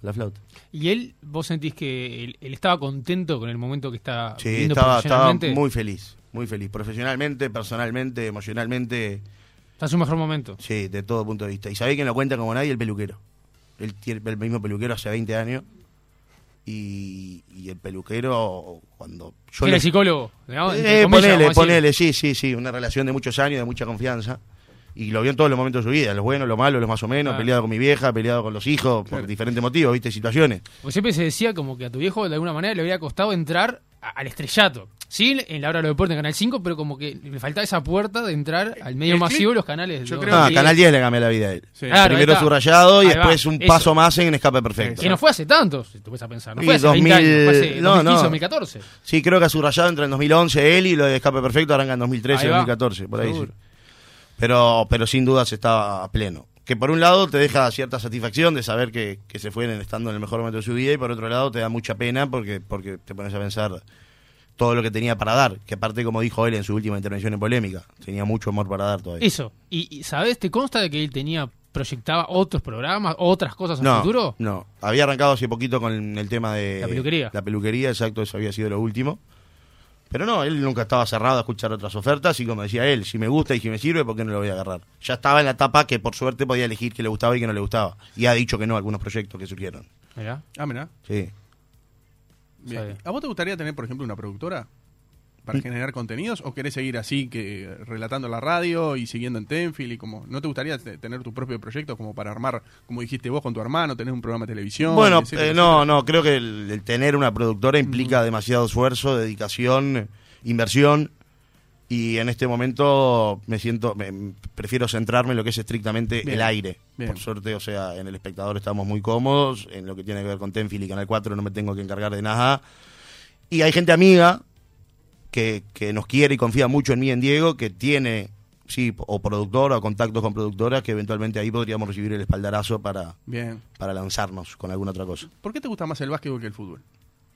la flauta. ¿Y él, vos sentís que él, él estaba contento con el momento que está Sí, viviendo estaba, estaba profesionalmente? muy feliz, muy feliz. Profesionalmente, personalmente, emocionalmente, Está en su mejor momento. sí, de todo punto de vista. Y sabés quién lo cuenta como nadie, el peluquero. Él tiene el mismo peluquero hace 20 años. Y, y el peluquero, cuando yo ¿Era le- el psicólogo? entre Eh, ponele, ponele, sí, sí, sí, una relación de muchos años, de mucha confianza. Y lo vio en todos los momentos de su vida, los buenos, los malos, los más o menos, Claro. peleado con mi vieja, peleado con los hijos, por Claro. diferentes motivos, viste, situaciones. Porque siempre se decía como que a tu viejo de alguna manera le había costado entrar al estrellato. Sí, en la hora de los deportes en Canal 5, pero como que le faltaba esa puerta de entrar al medio masivo de los canales. yo creo No, que- Canal 10 le cambié la vida a él. Sí. Claro, Primero subrayado y después un eso. paso más en Escape Perfecto. Que no fue hace tanto, si te puedes a pensar. No fue hace 2000 20 años, fue hace no, 2015, no. 2014. Sí, creo que ha subrayado entre el 2011 él y lo de Escape Perfecto arranca en 2013, Ahí va. 2014, por ahí Seguro. sí. Pero, pero sin dudas está a pleno. Que por un lado te deja cierta satisfacción de saber que, que se fueron estando en el mejor momento de su vida y por otro lado te da mucha pena porque, porque te pones a pensar todo lo que tenía para dar. Que aparte, como dijo él en su última intervención en polémica, tenía mucho amor para dar todavía. Eso. Y, y, ¿sabes? ¿Te consta de que él tenía, proyectaba otros programas, otras cosas a No, futuro? no. Había arrancado hace poquito con el tema de... La peluquería. La peluquería, exacto, eso había sido lo último. Pero no, él nunca estaba cerrado a escuchar otras ofertas y como decía él, si me gusta y si me sirve, ¿por qué no lo voy a agarrar? Ya estaba en la etapa que por suerte podía elegir que le gustaba y que no le gustaba. Y ha dicho que no a algunos proyectos que surgieron. Mirá. Ah, mirá. Sí. Bien. ¿A vos te gustaría tener, por ejemplo, una productora para generar contenidos o querés seguir así que relatando la radio y siguiendo en Tenfield y como no te gustaría te- tener tu propio proyecto como para armar, como dijiste vos con tu hermano, tener un programa de televisión? Bueno, etcétera, eh, no, no, creo que el, el tener una productora implica demasiado esfuerzo, dedicación, inversión. Y en este momento me siento, me- prefiero centrarme en lo que es estrictamente Bien, el aire. bien. Por suerte, o sea, en el espectador estamos muy cómodos. En lo que tiene que ver con Tenfield y Canal 4 no me tengo que encargar de nada. Y hay gente amiga que, que nos quiere y confía mucho en mí, en Diego, que tiene, sí, o productora o contactos con productoras, que eventualmente ahí podríamos recibir el espaldarazo para, Bien. para lanzarnos con alguna otra cosa. ¿Por qué te gusta más el básquetbol que el fútbol?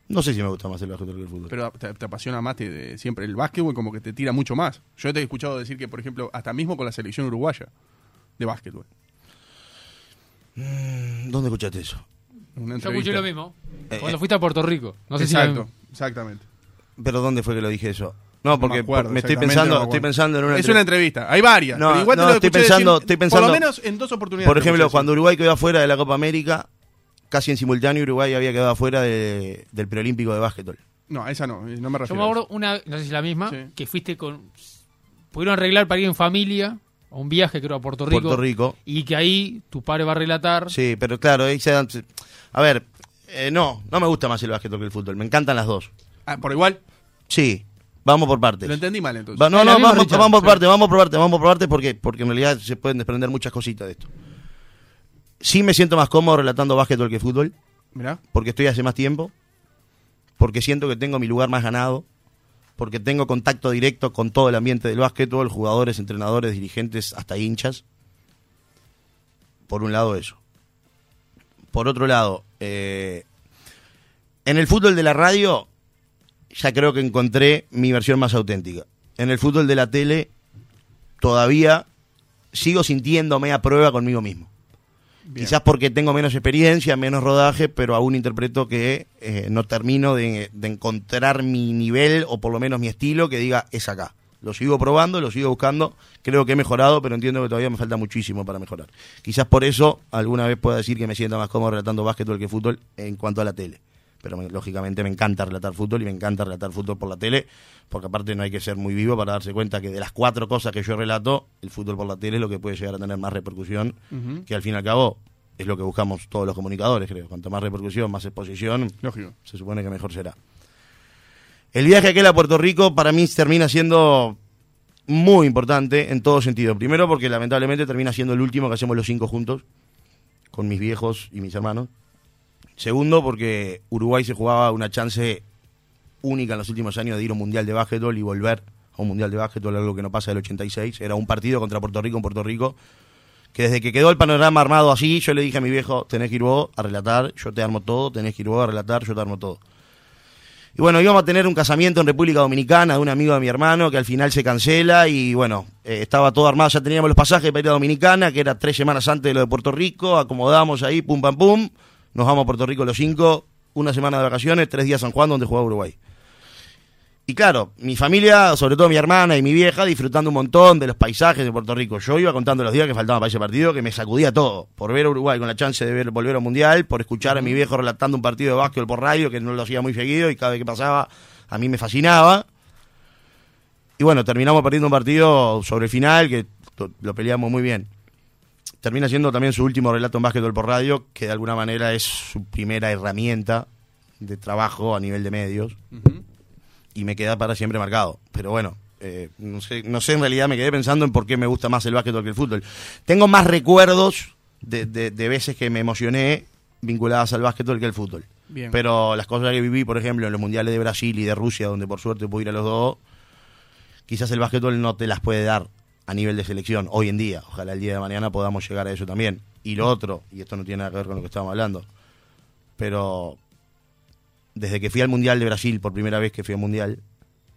No sé si me gusta más el básquetbol que el fútbol. Pero te, te apasiona más te- de- siempre el básquetbol, como que te tira mucho más. Yo te he escuchado decir que, por ejemplo, hasta mismo con la selección uruguaya de básquetbol. ¿Dónde escuchaste eso? Yo escuché lo mismo. Eh, Cuando eh. fuiste a Puerto Rico. No sé Exacto, si. exactamente. ¿Pero dónde fue que lo dije eso? No, No porque me acuerdo, me estoy pensando, no me estoy pensando en una Es una entrevista, hay varias. No, pero igual te no, lo estoy pensando- decir, estoy pensando- Por lo menos en dos oportunidades. Por ejemplo, cuando. Uruguay quedó afuera de la Copa América, casi en simultáneo Uruguay había quedado afuera de- del preolímpico de básquetbol. No, esa no, no me Yo refiero. me a acuerdo una, no sé si es la misma, Sí. que fuiste con. Pudieron arreglar para ir en familia a un viaje, creo, a Puerto Rico. Puerto Rico. Y que ahí tu padre va a relatar. Sí, pero claro, ahí se dan- A ver, eh, no, no me gusta más el básquetbol que el fútbol. Me encantan las dos. Ah, por igual, Sí, vamos por partes. lo entendí mal entonces. Va- no, la no, vamos, Richard. vamos por Sí. parte, vamos por parte, vamos por parte porque, porque en realidad se pueden desprender muchas cositas de esto. Sí me siento más cómodo relatando básquetbol que fútbol, Mirá. porque estoy hace más tiempo, porque siento que tengo mi lugar más ganado, porque tengo contacto directo con todo el ambiente del básquetbol, jugadores, entrenadores, dirigentes, hasta hinchas. Por un lado eso. Por otro lado, eh, en el fútbol de la radio ya creo que encontré mi versión más auténtica. En el fútbol de la tele todavía sigo sintiéndome a prueba conmigo mismo. Bien. Quizás porque tengo menos experiencia, menos rodaje, pero aún interpreto que eh, no termino de, de encontrar mi nivel o por lo menos mi estilo que diga es acá. Lo sigo probando, lo sigo buscando, creo que he mejorado, pero entiendo que todavía me falta muchísimo para mejorar. Quizás por eso alguna vez pueda decir que me siento más cómodo relatando básquetbol que fútbol en cuanto a la tele. Pero me- lógicamente me encanta relatar fútbol y me encanta relatar fútbol por la tele, porque aparte no hay que ser muy vivo para darse cuenta que de las cuatro cosas que yo relato, el fútbol por la tele es lo que puede llegar a tener más repercusión que al fin y al cabo es lo que buscamos todos los comunicadores, creo. Cuanto más repercusión, más exposición, Lógico. se supone que mejor será. El viaje aquel a Puerto Rico para mí termina siendo muy importante en todo sentido. Primero porque lamentablemente termina siendo el último que hacemos los cinco juntos, con mis viejos y mis hermanos. Segundo porque Uruguay se jugaba una chance única en los últimos años de ir a un mundial de básquetbol y volver a un mundial de básquetbol, algo que no pasa del 86. Era un partido contra Puerto Rico en Puerto Rico que desde que quedó el panorama armado así, yo le dije a mi viejo, tenés que ir vos a relatar, yo te armo todo, tenés que ir vos a relatar, yo te armo todo. Y bueno, íbamos a tener un casamiento en República Dominicana de un amigo de mi hermano que al final se cancela y bueno, eh, estaba todo armado, ya teníamos los pasajes para ir a Dominicana, que era tres semanas antes de lo de Puerto Rico, acomodamos ahí, pum, pam, pum, nos vamos a Puerto Rico los cinco, una semana de vacaciones, tres días San Juan donde jugaba Uruguay. Y claro, mi familia, sobre todo mi hermana y mi vieja, disfrutando un montón de los paisajes de Puerto Rico. Yo iba contando los días que faltaban para ese partido, que me sacudía todo. Por ver a Uruguay con la chance de ver, volver al Mundial, por escuchar a mi viejo relatando un partido de básquetbol por radio, que no lo hacía muy seguido y cada vez que pasaba a mí me fascinaba. Y bueno, terminamos perdiendo un partido sobre final, que lo peleamos muy bien. Termina siendo también su último relato en básquetbol por radio, que de alguna manera es su primera herramienta de trabajo a nivel de medios y me queda para siempre marcado. Pero bueno, eh, no, sé, no sé, en realidad me quedé pensando en por qué me gusta más el básquetbol que el fútbol. Tengo más recuerdos de, de- de veces que me emocioné vinculadas al básquetbol que al fútbol. Bien. Pero las cosas que viví, por ejemplo, en los mundiales de Brasil y de Rusia, donde por suerte pude ir a los dos, quizás el básquetbol no te las puede dar a nivel de selección hoy en día. Ojalá el día de mañana podamos llegar a eso también. Y lo otro, y esto no tiene nada que ver con lo que estábamos hablando, pero desde que fui al Mundial de Brasil, por primera vez que fui al Mundial,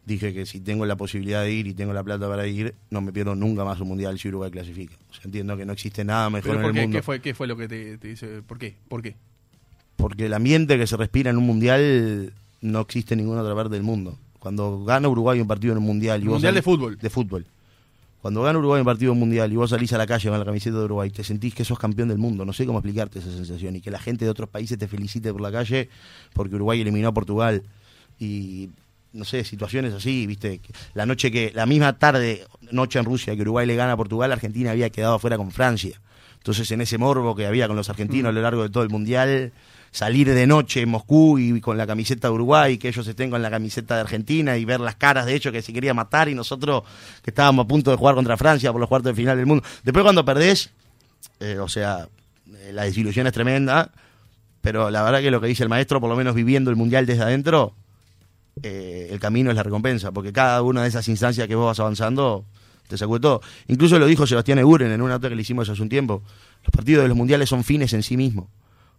dije que si tengo la posibilidad de ir y tengo la plata para ir, no me pierdo nunca más un Mundial si Uruguay clasifica. O sea, entiendo que no existe nada mejor ¿Pero en el qué? mundo. ¿Qué fue, ¿Qué fue lo que te, te dice? ¿Por qué? ¿Por qué? Porque el ambiente que se respira en un Mundial no existe en ninguna otra parte del mundo. Cuando gana Uruguay un partido en un Mundial y vos Mundial de fútbol. de fútbol. Cuando gana Uruguay un partido mundial y vos salís a la calle con la camiseta de Uruguay, te sentís que sos campeón del mundo. No sé cómo explicarte esa sensación. Y que la gente de otros países te felicite por la calle porque Uruguay eliminó a Portugal. Y no sé, situaciones así, viste. La noche que, la misma tarde, noche en Rusia, que Uruguay le gana a Portugal, Argentina había quedado afuera con Francia. Entonces, en ese morbo que había con los argentinos a lo largo de todo el mundial, salir de noche en Moscú y con la camiseta de Uruguay, que ellos estén con la camiseta de Argentina y ver las caras de hecho que se quería matar y nosotros que estábamos a punto de jugar contra Francia por los cuartos de final del mundo. Después cuando perdés, eh, o sea, eh, la desilusión es tremenda, pero la verdad que lo que dice el maestro, por lo menos viviendo el mundial desde adentro, eh, el camino es la recompensa, porque cada una de esas instancias que vos vas avanzando te sacude todo. Incluso lo dijo Sebastián Eguren en una nota que le hicimos hace un tiempo. Los partidos de los mundiales son fines en sí mismos.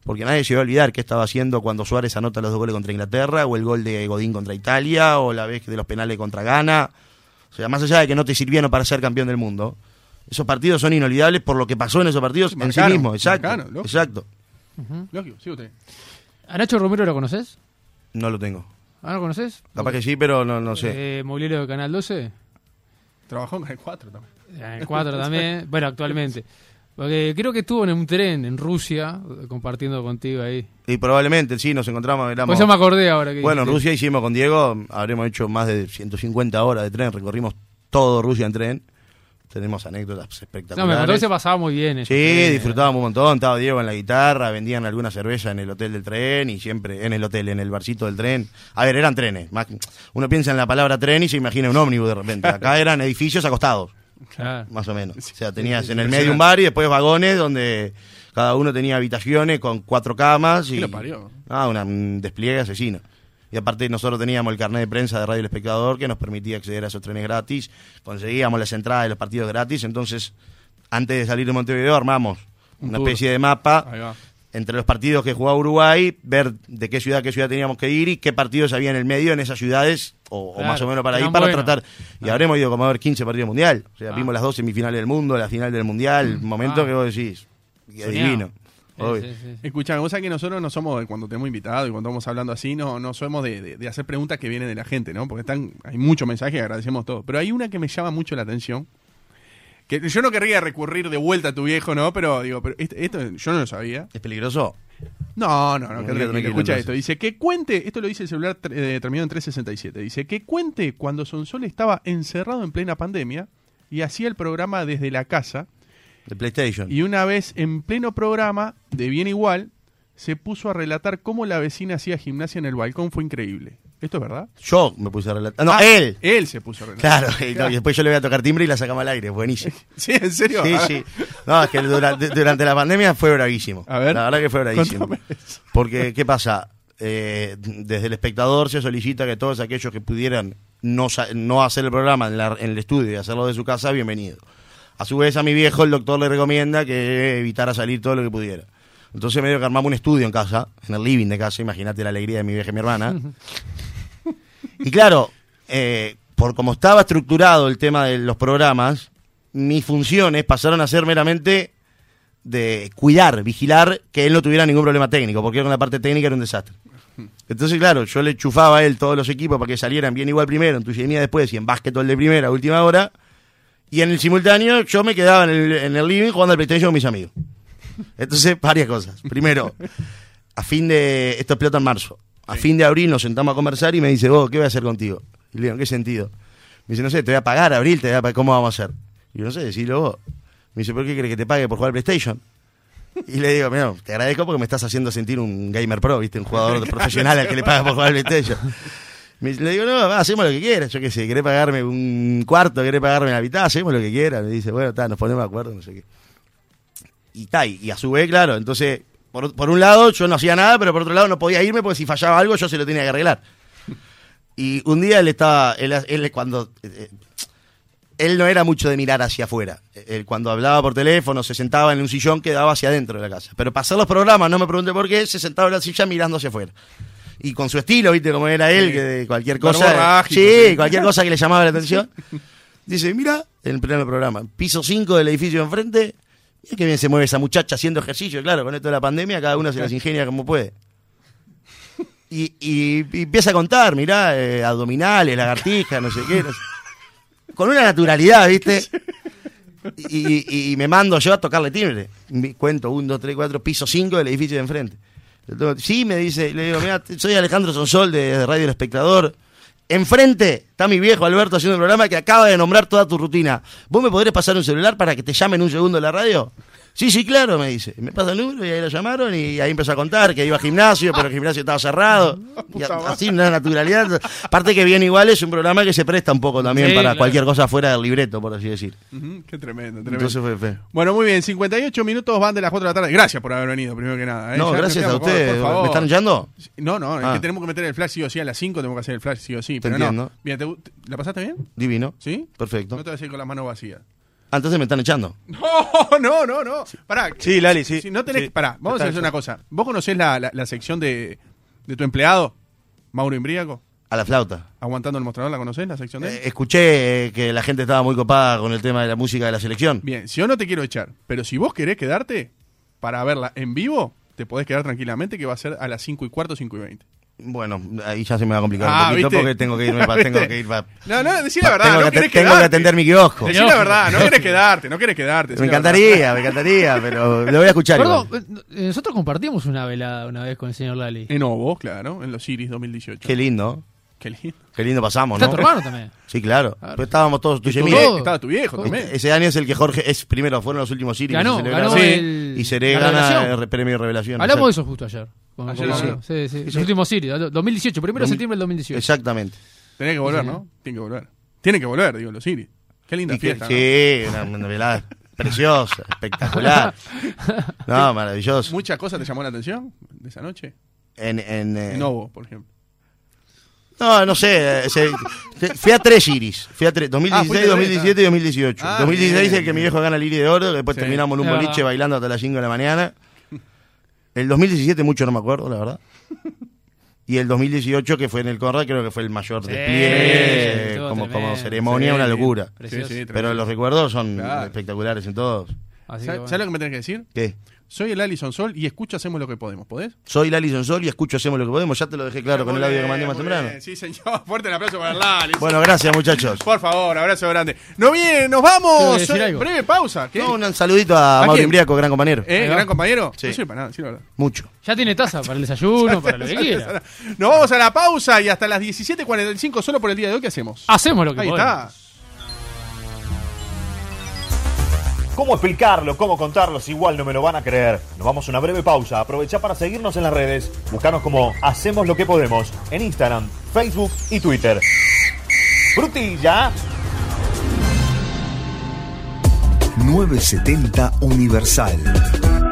Porque nadie se va a olvidar qué estaba haciendo cuando Suárez anota los dos goles contra Inglaterra, o el gol de Godín contra Italia, o la vez de los penales contra Ghana. O sea, más allá de que no te sirvieron para ser campeón del mundo, esos partidos son inolvidables por lo que pasó en esos partidos en sí Marcaron, mismos. Exacto. marcaron, lógico. exacto. Lógico, sí, usted. ¿A Nacho Romero lo conoces? No lo tengo. ¿Ah, lo conoces? Capaz que sí, pero no, no sé. Eh, mobiliario de Canal 12. Trabajó en el 4 también. En el 4 también. [laughs] Bueno, actualmente. Porque creo que estuvo en un tren en Rusia, eh, compartiendo contigo ahí. Y probablemente sí, nos encontramos. éramos- Por eso me acordé ahora que Bueno, en. Rusia hicimos con Diego, habremos hecho más de 150 horas de tren, recorrimos todo Rusia en tren. Tenemos anécdotas No, espectaculares. me contó que se pasaba muy bien. Sí, trenes. disfrutábamos un montón. Estaba Diego en la guitarra, vendían alguna cerveza en el hotel del tren y siempre en el hotel, en el barcito del tren. A ver, eran trenes. Uno piensa en la palabra tren y se imagina un ómnibus de repente. Acá [laughs] eran edificios acostados, Claro. más o menos. O sea, tenías en el medio un bar y después vagones donde cada uno tenía habitaciones con cuatro camas y ¿Qué lo parió? Ah, una- un despliegue asesino. Y aparte nosotros teníamos el carnet de prensa de Radio El Espectador que nos permitía acceder a esos trenes gratis, conseguíamos las entradas de los partidos gratis, entonces antes de salir de Montevideo armamos Un una tour. especie de mapa entre los partidos que jugaba Uruguay, ver de qué ciudad a qué ciudad teníamos que ir y qué partidos había en el medio en esas ciudades, o, más o menos para ahí, para tratar. Y habremos ido como a ver 15 partidos mundial. O sea, Ah. vimos las dos semifinales del mundo, la final del mundial, momento Ah. que vos decís, que divino. Sí, sí, sí. Escuchame, vos sabés que nosotros no somos, de- cuando tenemos invitados y cuando vamos hablando así, no, no somos de, de- de hacer preguntas que vienen de la gente, ¿no? Porque están, hay muchos mensajes, agradecemos todo. Pero hay una que me llama mucho la atención. Que yo no querría recurrir de vuelta a tu viejo, ¿no? Pero digo, pero este- esto, yo no lo sabía. ¿Es peligroso? No, no, no, Tranquilo, que Escucha esto. Dice que cuente, esto lo dice el celular eh, terminado en 367. Dice que cuente cuando Sonsol estaba encerrado en plena pandemia y hacía el programa desde la casa. De PlayStation. Y una vez en pleno programa, de bien igual, se puso a relatar cómo la vecina hacía gimnasia en el balcón. Fue increíble. ¿Esto es verdad? Yo me puse a relatar. No, Ah, él. Él se puso a relatar. Claro, y, no, y después yo le voy a tocar timbre y la sacamos al aire, buenísimo. [laughs] ¿Sí? ¿En serio? Sí, sí. No, es que durante, durante la pandemia fue bravísimo. A ver. La verdad que fue bravísimo. Porque, ¿qué pasa? Eh, desde el espectador se solicita que todos aquellos que pudieran no, no hacer el programa en, la- en el estudio y hacerlo de su casa, bienvenido. A su vez, a mi viejo el doctor le recomienda que evitara salir todo lo que pudiera. Entonces medio que armamos un estudio en casa, en el living de casa, imagínate la alegría de mi vieja y mi hermana. [laughs] Y claro, eh, por como estaba estructurado el tema de los programas, mis funciones pasaron a ser meramente de cuidar, vigilar que él no tuviera ningún problema técnico, porque con la parte técnica era un desastre. Entonces, claro, yo le chufaba a él todos los equipos para que salieran bien igual primero, en tuya después y en básquetbol de primera, última hora. Y en el simultáneo yo me quedaba en el, en el living jugando al PlayStation con mis amigos. Entonces, varias cosas. Primero, a fin de. Esto explota en marzo. A fin de abril nos sentamos a conversar y me dice, vos, ¿qué voy a hacer contigo? Y le digo, ¿en qué sentido? Me dice, no sé, te voy a pagar, abril, te voy a pagar, ¿cómo vamos a hacer? Y yo no sé, decilo vos. Me dice, ¿por qué querés que te pague por jugar al PlayStation? Y le digo, mira, te agradezco porque me estás haciendo sentir un gamer pro, ¿viste? Un jugador [laughs] [laughs] profesional al que le pagas por jugar al PlayStation. Me- le digo, no, va, hacemos lo que quieras. Yo qué sé, querés pagarme un cuarto, querés pagarme la mitad, hacemos lo que quieras. Me dice, bueno, está, nos ponemos de acuerdo, no sé qué. Y está, y, y a su vez, claro, entonces, por, por un lado yo no hacía nada, pero por otro lado no podía irme porque si fallaba algo yo se lo tenía que arreglar. [laughs] Y un día él estaba, él, él cuando... eh, él no era mucho de mirar hacia afuera. Él cuando hablaba por teléfono se sentaba en un sillón que daba hacia adentro de la casa. Pero hacer los programas, no me pregunté por qué, se sentaba en la silla mirando hacia afuera. Y con su estilo, viste, como era él, Sí. que de cualquier cosa... sí, sí. cualquier cosa que le llamaba la [laughs] atención. Dice, mira, en pleno programa, piso 5 del edificio de enfrente, mira qué bien se mueve esa muchacha haciendo ejercicio. Claro, con esto de la pandemia, cada uno se las ingenia como puede. Y, y- y empieza a contar, mirá, eh, abdominales, lagartijas, no sé qué. no sé. Con una naturalidad, ¿viste? Y, y- me mando yo a tocarle timbre. Cuento, un, dos, tres, cuatro, piso 5 del edificio de enfrente. Sí, me dice, le digo, mira, soy Alejandro Sonsol de Radio El Espectador. Enfrente está mi viejo Alberto haciendo un programa que acaba de nombrar toda tu rutina. ¿Vos me podrés pasar un celular para que te llamen un segundo a la radio? Sí, sí, claro, me dice. Me pasa el número y ahí lo llamaron y ahí empezó a contar que iba al gimnasio, pero el gimnasio estaba cerrado. [laughs] Y así, una naturalidad. Aparte que bien igual es un programa que se presta un poco también Sí, para claro. cualquier cosa fuera del libreto, por así decir. Qué tremendo, tremendo. Entonces fue feo. Bueno, muy bien, 58 minutos van de las 4 de la tarde. Gracias por haber venido, primero que nada. ¿eh? No, Ya gracias a ustedes. por- por favor. ¿Me están echando? No, no, es Ah. que tenemos que meter el flash sí o sí a las 5, tenemos que hacer el flash sí o sí. Pero entiendo. no. ¿te te- ¿la pasaste bien? Divino. ¿Sí? Perfecto. No te vas a ir con las manos vacías. Entonces me están echando. [laughs] No, no, no, no. Pará. Sí, Lali, sí. Si no tenés, Sí. pará, vamos a hacer una cosa. ¿Vos conocés la, la, la sección de, de tu empleado, Mauro Imbriaco? A la flauta. Aguantando el mostrador, ¿la conocés, la sección de él? Eh, escuché eh, que la gente estaba muy copada con el tema de la música de la selección. Bien, si yo no te quiero echar, pero si vos querés quedarte para verla en vivo, te podés quedar tranquilamente que va a ser a las 5 y cuarto, 5 y 20. Bueno, ahí ya se me va a complicar Ah, un poquito ¿viste? porque tengo que irme pa- tengo que ir pa- [laughs] No, no, decí la verdad, tengo, no que, querés tengo quedarte. que atender mi kiosco. Decí la verdad, no querés quedarte, no querés quedarte. Me encantaría, me encantaría, pero lo voy a escuchar. Perdón, igual. eh, nosotros compartimos una velada una vez con el señor Lali. En Ovo, claro, en los Iris 2018. Qué lindo, Qué lindo. qué lindo pasamos, Está ¿no? tu hermano también. Sí, claro. Claro. Pues estábamos todos tú y Tu todo. Estaba tu viejo también. Ese año es el que Jorge es primero, fueron los últimos Sirius Ganó, que se celebraron. ganó el. y Seré gana el premio de revelación. Hablamos de eso justo ayer. Con- Ayer sí, sí, Sí, Los sí. últimos Sirius, 2018, primero de Dos mil- septiembre del 2018. Exactamente. Tenés que volver, Sí, ¿no? Tiene que volver. Tiene que volver, digo, los Iris. Qué linda fiesta. sí, una, una velada preciosa, [laughs] espectacular. No, maravilloso. ¿Muchas cosas te llamó la atención de esa noche? En, en, eh, En Ovo, por ejemplo. No, no sé. eh, se- fui a tres iris. Fui a tres. Ah, 2016, fuiste a tres, 2017 y 2018. Ah, 2016 bien, el que mi viejo gana el Iris de Oro. Después Sí. terminamos en un boliche bailando hasta las 5 de la mañana. El 2017 mucho no me acuerdo, la verdad. Y el 2018, que fue en el Conrad, creo que fue el mayor Sí, despliegue, como, ceremonia, Sí, una locura. Precioso. Sí, sí, Pero los recuerdos son Claro. espectaculares en todos. Así que ¿Sabes bueno. sabes lo que me tenés que decir? ¿Qué? Soy el Alison Sol y escucho Hacemos lo que podemos. ¿Podés? Soy Lali Sonsol y escucho Hacemos lo que podemos. Ya te lo dejé claro con el audio que mandé más temprano. bien. Sí, señor. [laughs] Fuerte el aplauso para el Lali. Bueno, gracias, muchachos. Por favor, abrazo grande. No bien, nos vamos. decir algo. Breve pausa. ¿Qué? No, un saludito a, ¿A Mauro? Imbriaco, gran compañero. ¿Eh, Ahí gran compañero? Sí. No sirve para nada, sirve para nada. Mucho. Ya tiene taza para el desayuno, para lo que [laughs] quiera. Nos vamos a la pausa y hasta las 17.45 solo por el día de hoy, ¿qué hacemos? Hacemos lo que Ahí podemos. está. ¿Cómo explicarlo? ¿Cómo contarlo? Si igual no me lo van a creer. Nos vamos a una breve pausa. Aprovecha para seguirnos en las redes. Buscanos como Hacemos lo que podemos en Instagram, Facebook y Twitter. ¡Frutilla! 970 Universal.